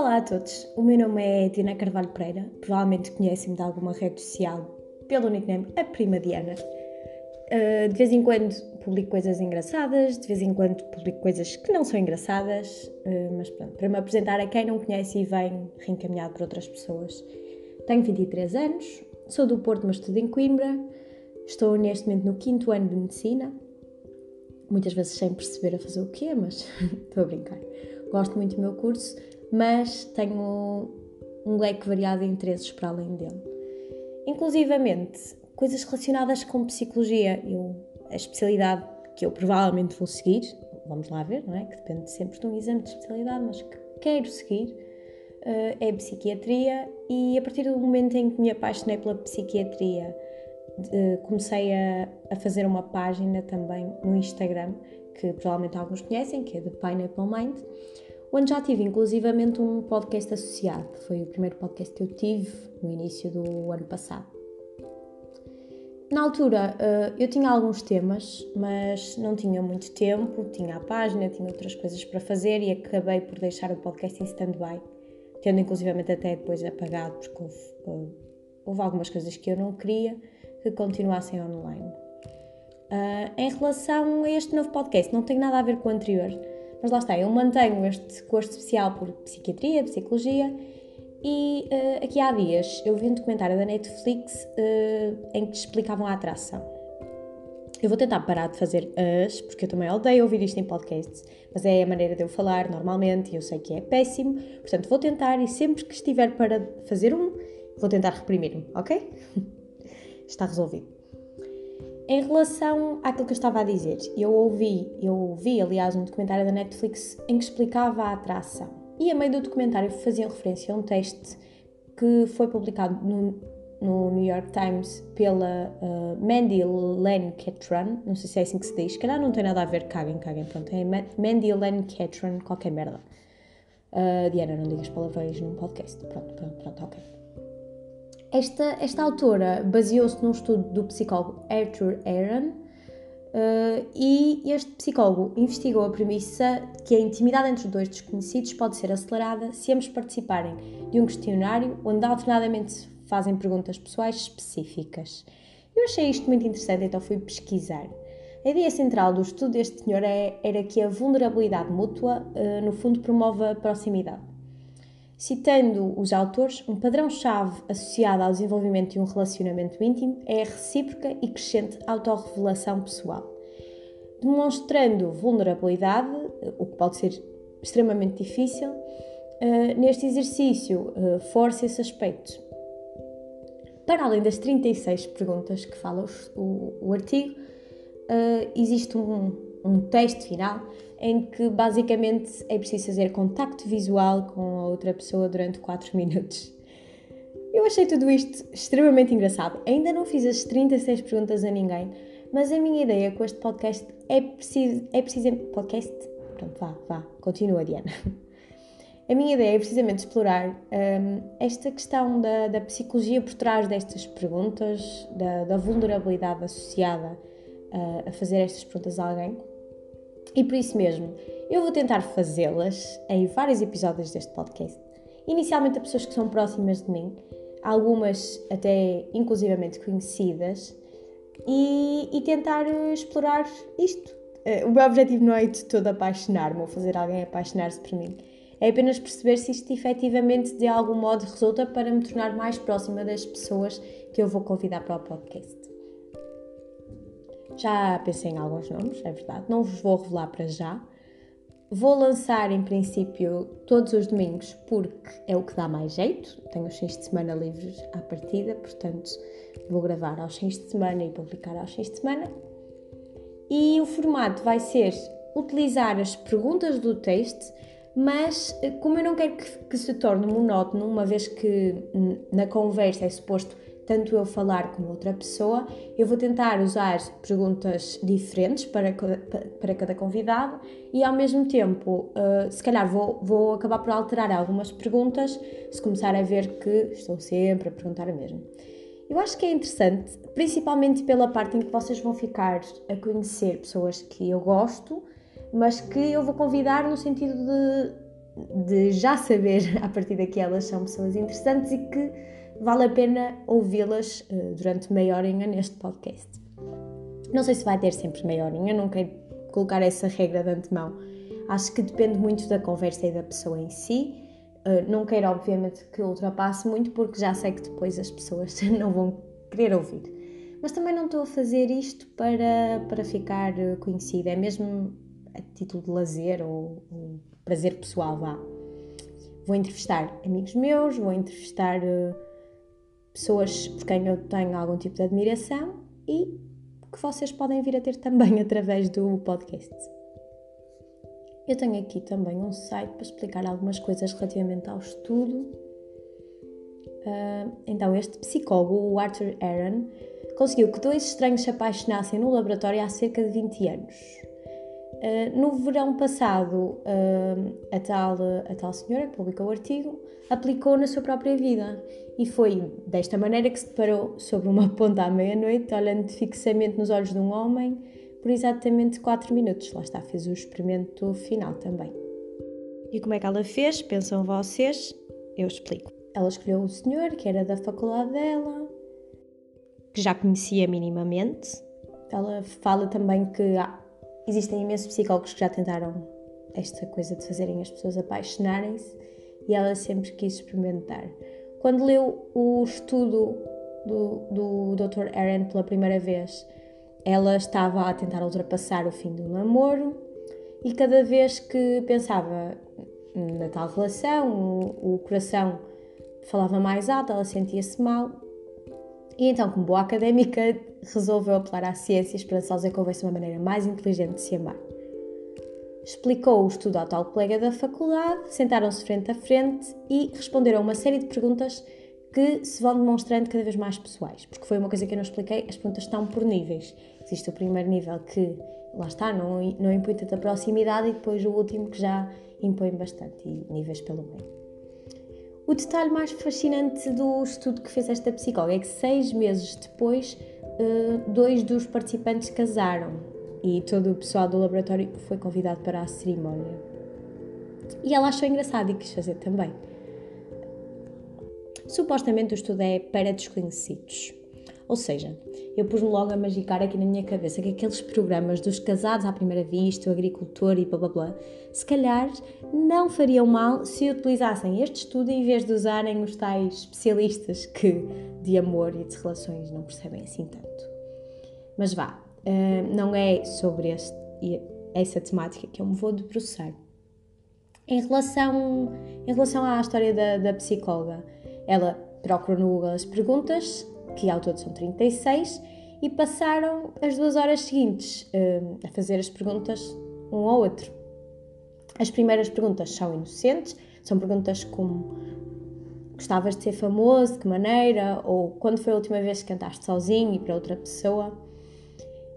Olá a todos, o meu nome é Diana Carvalho Pereira, provavelmente conhecem-me de alguma rede social pelo nickname A Prima Diana. Uh, de vez em quando publico coisas engraçadas, de vez em quando publico coisas que não são engraçadas, uh, mas pronto, para me apresentar a quem não conhece e vem reencaminhado por outras pessoas. Tenho 23 anos, sou do Porto, mas estudo em Coimbra, estou neste momento no quinto ano de Medicina, muitas vezes sem perceber a fazer o quê, mas estou a brincar. Gosto muito do meu curso, mas tenho um leque variado de interesses para além dele. Inclusivamente, coisas relacionadas com psicologia. Eu, a especialidade que eu provavelmente vou seguir, vamos lá ver, não é? Que depende sempre de um exame de especialidade, mas que quero seguir, uh, é psiquiatria. E a partir do momento em que me apaixonei pela psiquiatria, de, comecei a, a, fazer uma página também no Instagram, que provavelmente alguns conhecem, que é The Pineapple Mind onde já tive inclusivamente um podcast associado. Foi o primeiro podcast que eu tive no início do ano passado. Na altura eh, eu tinha alguns temas, mas não tinha muito tempo, tinha a página, tinha outras coisas para fazer e acabei por deixar o podcast em stand-by, tendo inclusivamente até depois apagado, porque houve, eh, houve algumas coisas que eu não queria que continuassem online. Uh, em relação a este novo podcast, não tem nada a ver com o anterior, mas lá está, eu mantenho este curso especial por psiquiatria, psicologia e uh, aqui há dias eu vi um documentário da Netflix uh, em que explicavam a atração. Eu vou tentar parar de fazer as, porque eu também odeio ouvir isto em podcasts, mas é a maneira de eu falar normalmente e eu sei que é péssimo, portanto vou tentar e sempre que estiver para fazer um, vou tentar reprimir-me, ok? Está resolvido. Em relação àquilo que eu estava a dizer, eu ouvi, eu ouvi, aliás, um documentário da Netflix em que explicava a atração. E a meio do documentário faziam referência a um teste que foi publicado no, no New York Times pela uh, Mandy Len Catron, não sei se é assim que se diz, calhar não tem nada a ver, caguem, caguem, pronto, é Mandy Len Catron, qualquer merda. Uh, Diana, não digas palavrões num podcast, pronto, pronto, pronto, ok. Esta, esta autora baseou-se num estudo do psicólogo Arthur Aaron uh, e este psicólogo investigou a premissa que a intimidade entre dois desconhecidos pode ser acelerada se ambos participarem de um questionário onde alternadamente fazem perguntas pessoais específicas. Eu achei isto muito interessante, então fui pesquisar. A ideia central do estudo deste senhor é, era que a vulnerabilidade mútua, uh, no fundo, promove a proximidade. Citando os autores, um padrão-chave associado ao desenvolvimento de um relacionamento íntimo é a recíproca e crescente autorrevelação pessoal. Demonstrando vulnerabilidade, o que pode ser extremamente difícil, eh, neste exercício eh, força esse aspecto. Para além das 36 perguntas que fala o, artigo, eh, existe um, um teste final em que basicamente é preciso fazer contacto visual com a outra pessoa durante 4 minutos. Eu achei tudo isto extremamente engraçado. Ainda não fiz as 36 perguntas a ninguém, mas a minha ideia com este podcast é preciso. É preciso podcast? Pronto, vá, vá, continua, Diana. A minha ideia é precisamente explorar um, esta questão da, da, psicologia por trás destas perguntas, da, da vulnerabilidade associada uh, a fazer estas perguntas a alguém e por isso mesmo, eu vou tentar fazê-las em vários episódios deste podcast. Inicialmente a pessoas que são próximas de mim, algumas até inclusivamente conhecidas, e, e tentar explorar isto. Eh, o meu objetivo não é de todo apaixonar-me ou fazer alguém apaixonar-se por mim. É apenas perceber se isto efetivamente de algum modo resulta para me tornar mais próxima das pessoas que eu vou convidar para o podcast. Já pensei em alguns nomes, é verdade, não vos vou revelar para já. Vou lançar em princípio todos os domingos porque é o que dá mais jeito. Tenho os fins de semana livres à partida, portanto vou gravar aos fins de semana e publicar aos fins de semana. E o formato vai ser utilizar as perguntas do texto, mas eh, como eu não quero que, que se torne monótono, uma vez que na conversa é suposto tanto eu falar como outra pessoa, eu vou tentar usar perguntas diferentes para, para cada convidado e ao mesmo tempo, uh, se calhar vou, vou acabar por alterar algumas perguntas se começar a ver que estou sempre a perguntar a mesma. Eu acho que é interessante, principalmente pela parte em que vocês vão ficar a conhecer pessoas que eu gosto, mas que eu vou convidar no sentido de de já saber a partir daqui elas são pessoas interessantes e que vale a pena ouvi-las uh, durante meia horinha neste podcast. Não sei se vai ter sempre meia horinha, não quero colocar essa regra de antemão. Acho que depende muito da conversa e da pessoa em si. Uh, não quero, obviamente, que ultrapasse muito, porque já sei que depois as pessoas não vão querer ouvir. Mas também não estou a fazer isto para, para ficar conhecida, é mesmo a título de lazer ou, ou prazer pessoal, vá. Vou entrevistar amigos meus, vou entrevistar uh, pessoas por quem eu tenho algum tipo de admiração e que vocês podem vir a ter também através do podcast. Eu tenho aqui também um site para explicar algumas coisas relativamente ao estudo. Uh, então, este psicólogo, o Arthur Aaron, conseguiu que dois estranhos se apaixonassem no laboratório há cerca de 20 anos. Uh, no verão passado, uh, a, tal, a tal senhora que publicou o artigo aplicou na sua própria vida e foi desta maneira que se deparou sobre uma ponta à meia-noite, olhando fixamente nos olhos de um homem por exatamente 4 minutos. Lá está, fez o experimento final também. E como é que ela fez? Pensam vocês? Eu explico. Ela escolheu o senhor que era da faculdade dela, que já conhecia minimamente. Ela fala também que Existem imensos psicólogos que já tentaram esta coisa de fazerem as pessoas apaixonarem-se e ela sempre quis experimentar. Quando leu o estudo do, do Dr. Aaron pela primeira vez, ela estava a tentar ultrapassar o fim do namoro e cada vez que pensava na tal relação, o, o coração falava mais alto, ela sentia-se mal. E então, como boa académica, resolveu apelar à ciência esperançosa que houvesse uma maneira mais inteligente de se amar. Explicou o estudo ao tal colega da faculdade, sentaram-se frente a frente e responderam uma série de perguntas que se vão demonstrando cada vez mais pessoais, porque foi uma coisa que eu não expliquei, as perguntas estão por níveis. Existe o primeiro nível que, lá está, não, não impõe tanta proximidade e depois o último que já impõe bastante, e níveis pelo meio. O detalhe mais fascinante do estudo que fez esta psicóloga é que seis meses depois eh, dois dos participantes casaram e todo o pessoal do laboratório foi convidado para a cerimónia. E ela achou engraçado e quis fazer também. Supostamente o estudo é para desconhecidos. Ou seja, eu pus-me logo a magicar aqui na minha cabeça que aqueles programas dos casados à primeira vista, o agricultor e blá blá blá, se calhar não fariam mal se utilizassem este estudo em vez de usarem os tais especialistas que de amor e de relações não percebem assim tanto. Mas vá, uh, não é sobre este, essa temática que eu me vou debruçar. Em relação, em relação à história da, da psicóloga, ela procurou no Google as perguntas, que ao todo são 36, e passaram as duas horas seguintes uh, a fazer as perguntas um ao outro. As primeiras perguntas são inocentes, são perguntas como gostavas de ser famoso, de que maneira, ou quando foi a última vez que cantaste sozinho e para outra pessoa.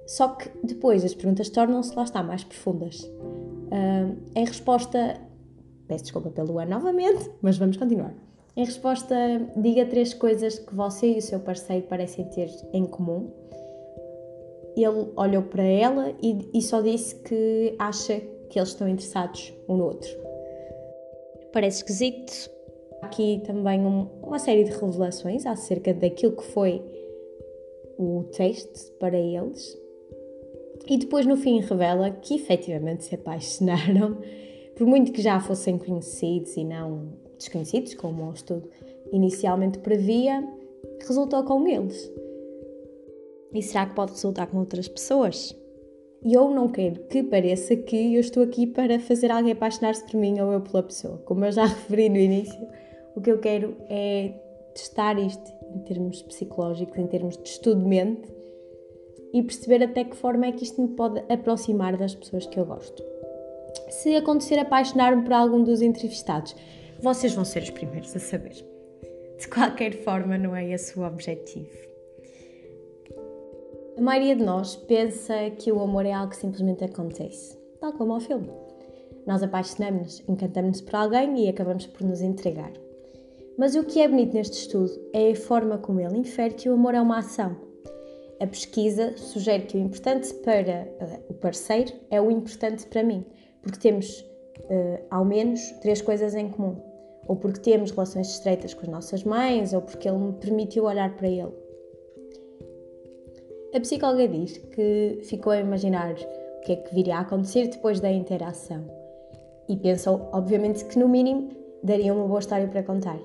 Só que depois as perguntas tornam-se, lá está, mais profundas. Uh, em resposta, peço desculpa pelo ano novamente, mas vamos continuar. Em resposta, diga três coisas que você e o seu parceiro parecem ter em comum. Ele olhou para ela e, e só disse que acha que eles estão interessados um no outro. Parece esquisito, aqui também um, uma série de revelações acerca daquilo que foi o teste para eles. E depois no fim revela que efetivamente se apaixonaram, por muito que já fossem conhecidos e não desconhecidos, como o estudo inicialmente previa, resultou com eles. E será que pode resultar com outras pessoas? E eu não quero que pareça que eu estou aqui para fazer alguém apaixonar-se por mim ou eu pela pessoa. Como eu já referi no início, o que eu quero é testar isto em termos psicológicos, em termos de estudo de mente e perceber até que forma é que isto me pode aproximar das pessoas que eu gosto. Se acontecer apaixonar-me por algum dos entrevistados, vocês vão ser os primeiros a saber. De qualquer forma, não é esse o objetivo. A maioria de nós pensa que o amor é algo que simplesmente acontece, tal como ao filme. Nós apaixonamos-nos, encantamos-nos por alguém e acabamos por nos entregar. Mas o que é bonito neste estudo é a forma como ele infere que o amor é uma ação. A pesquisa sugere que o importante para uh, o parceiro é o importante para mim, porque temos uh, ao menos três coisas em comum. Ou porque temos relações estreitas com as nossas mães, ou porque ele me permitiu olhar para ele. A psicóloga diz que ficou a imaginar o que é que viria a acontecer depois da interação e pensou, obviamente, que no mínimo daria uma boa história para contar.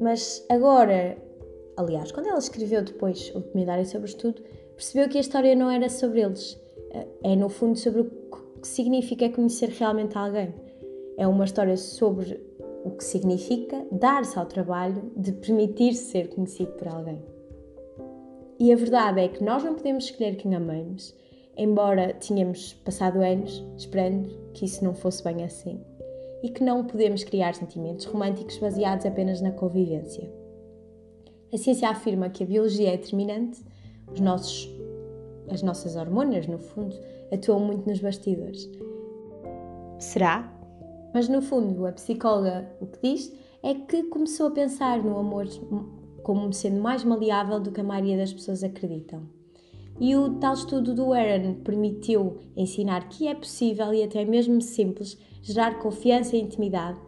Mas agora, aliás, quando ela escreveu depois o documentário sobre o estudo, percebeu que a história não era sobre eles, é no fundo sobre o que significa conhecer realmente alguém. É uma história sobre o que significa dar-se ao trabalho de permitir ser conhecido por alguém. E a verdade é que nós não podemos escolher quem amamos, embora tínhamos passado anos esperando que isso não fosse bem assim, e que não podemos criar sentimentos românticos baseados apenas na convivência. A ciência afirma que a biologia é determinante, os nossos, as nossas hormonas, no fundo, atuam muito nos bastidores. Será? Mas no fundo, a psicóloga o que diz é que começou a pensar no amor como sendo mais maleável do que a maioria das pessoas acreditam. E o tal estudo do Aaron permitiu ensinar que é possível e até mesmo simples gerar confiança e intimidade,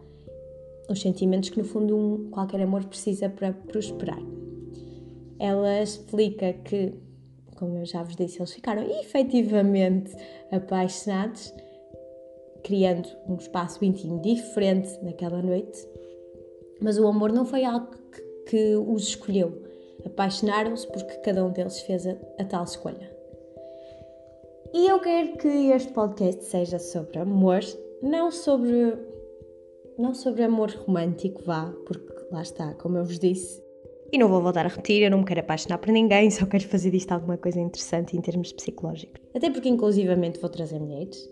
os sentimentos que no fundo um, qualquer amor precisa para prosperar. Ela explica que, como eu já vos disse, eles ficaram efetivamente apaixonados, criando um espaço íntimo diferente naquela noite, mas o amor não foi algo que, que os escolheu Apaixonaram-se porque cada um deles fez a, a tal escolha. E eu quero que este podcast seja sobre amor, não sobre não sobre amor romântico, vá, porque lá está, como eu vos disse, e não vou voltar a repetir, eu não me quero apaixonar por ninguém, só quero fazer disto alguma coisa interessante em termos psicológicos. Até porque, inclusivamente, vou trazer mulheres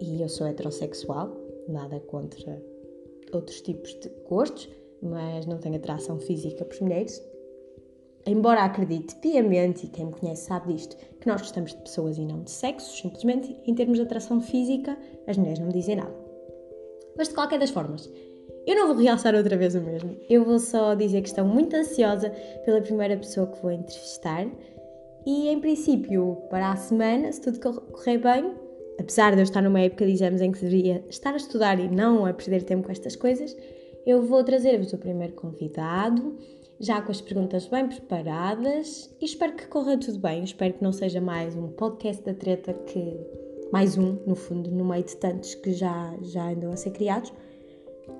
e eu sou heterossexual, nada contra outros tipos de gostos, mas não tenho atração física por mulheres embora acredite piamente, e quem me conhece sabe disto, que nós gostamos de pessoas e não de sexos, simplesmente em termos de atração física, as mulheres não me dizem nada. Mas de qualquer das formas, eu não vou realçar outra vez o mesmo. Eu vou só dizer que estou muito ansiosa pela primeira pessoa que vou entrevistar e, em princípio, para a semana, se tudo correr bem, apesar de eu estar numa época exames em que deveria estar a estudar e não a perder tempo com estas coisas, eu vou trazer-vos o primeiro convidado já com as perguntas bem preparadas e espero que corra tudo bem. Espero que não seja mais um podcast da treta que. mais um, no fundo, no meio de tantos que já, já andam a ser criados.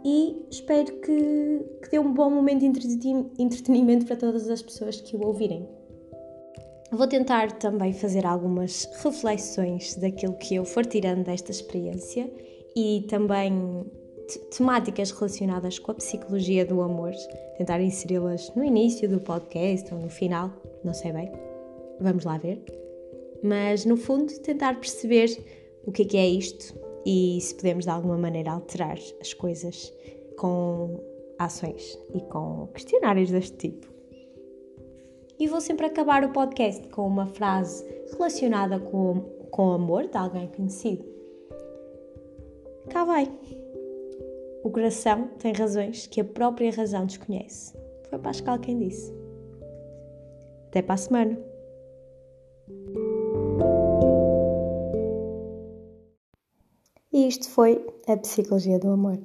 E espero que, que dê um bom momento de entretenimento para todas as pessoas que o ouvirem. Vou tentar também fazer algumas reflexões daquilo que eu for tirando desta experiência e também temáticas relacionadas com a psicologia do amor, tentar inseri-las no início do podcast ou no final, não sei bem. Vamos lá ver. Mas no fundo, tentar perceber o que é que é isto e se podemos de alguma maneira alterar as coisas com ações e com questionários deste tipo. E vou sempre acabar o podcast com uma frase relacionada com, com o amor de alguém conhecido. Cá vai. O coração tem razões que a própria razão desconhece. Foi Pascal quem disse. Até para a semana. Isto foi a Psicologia do Amor.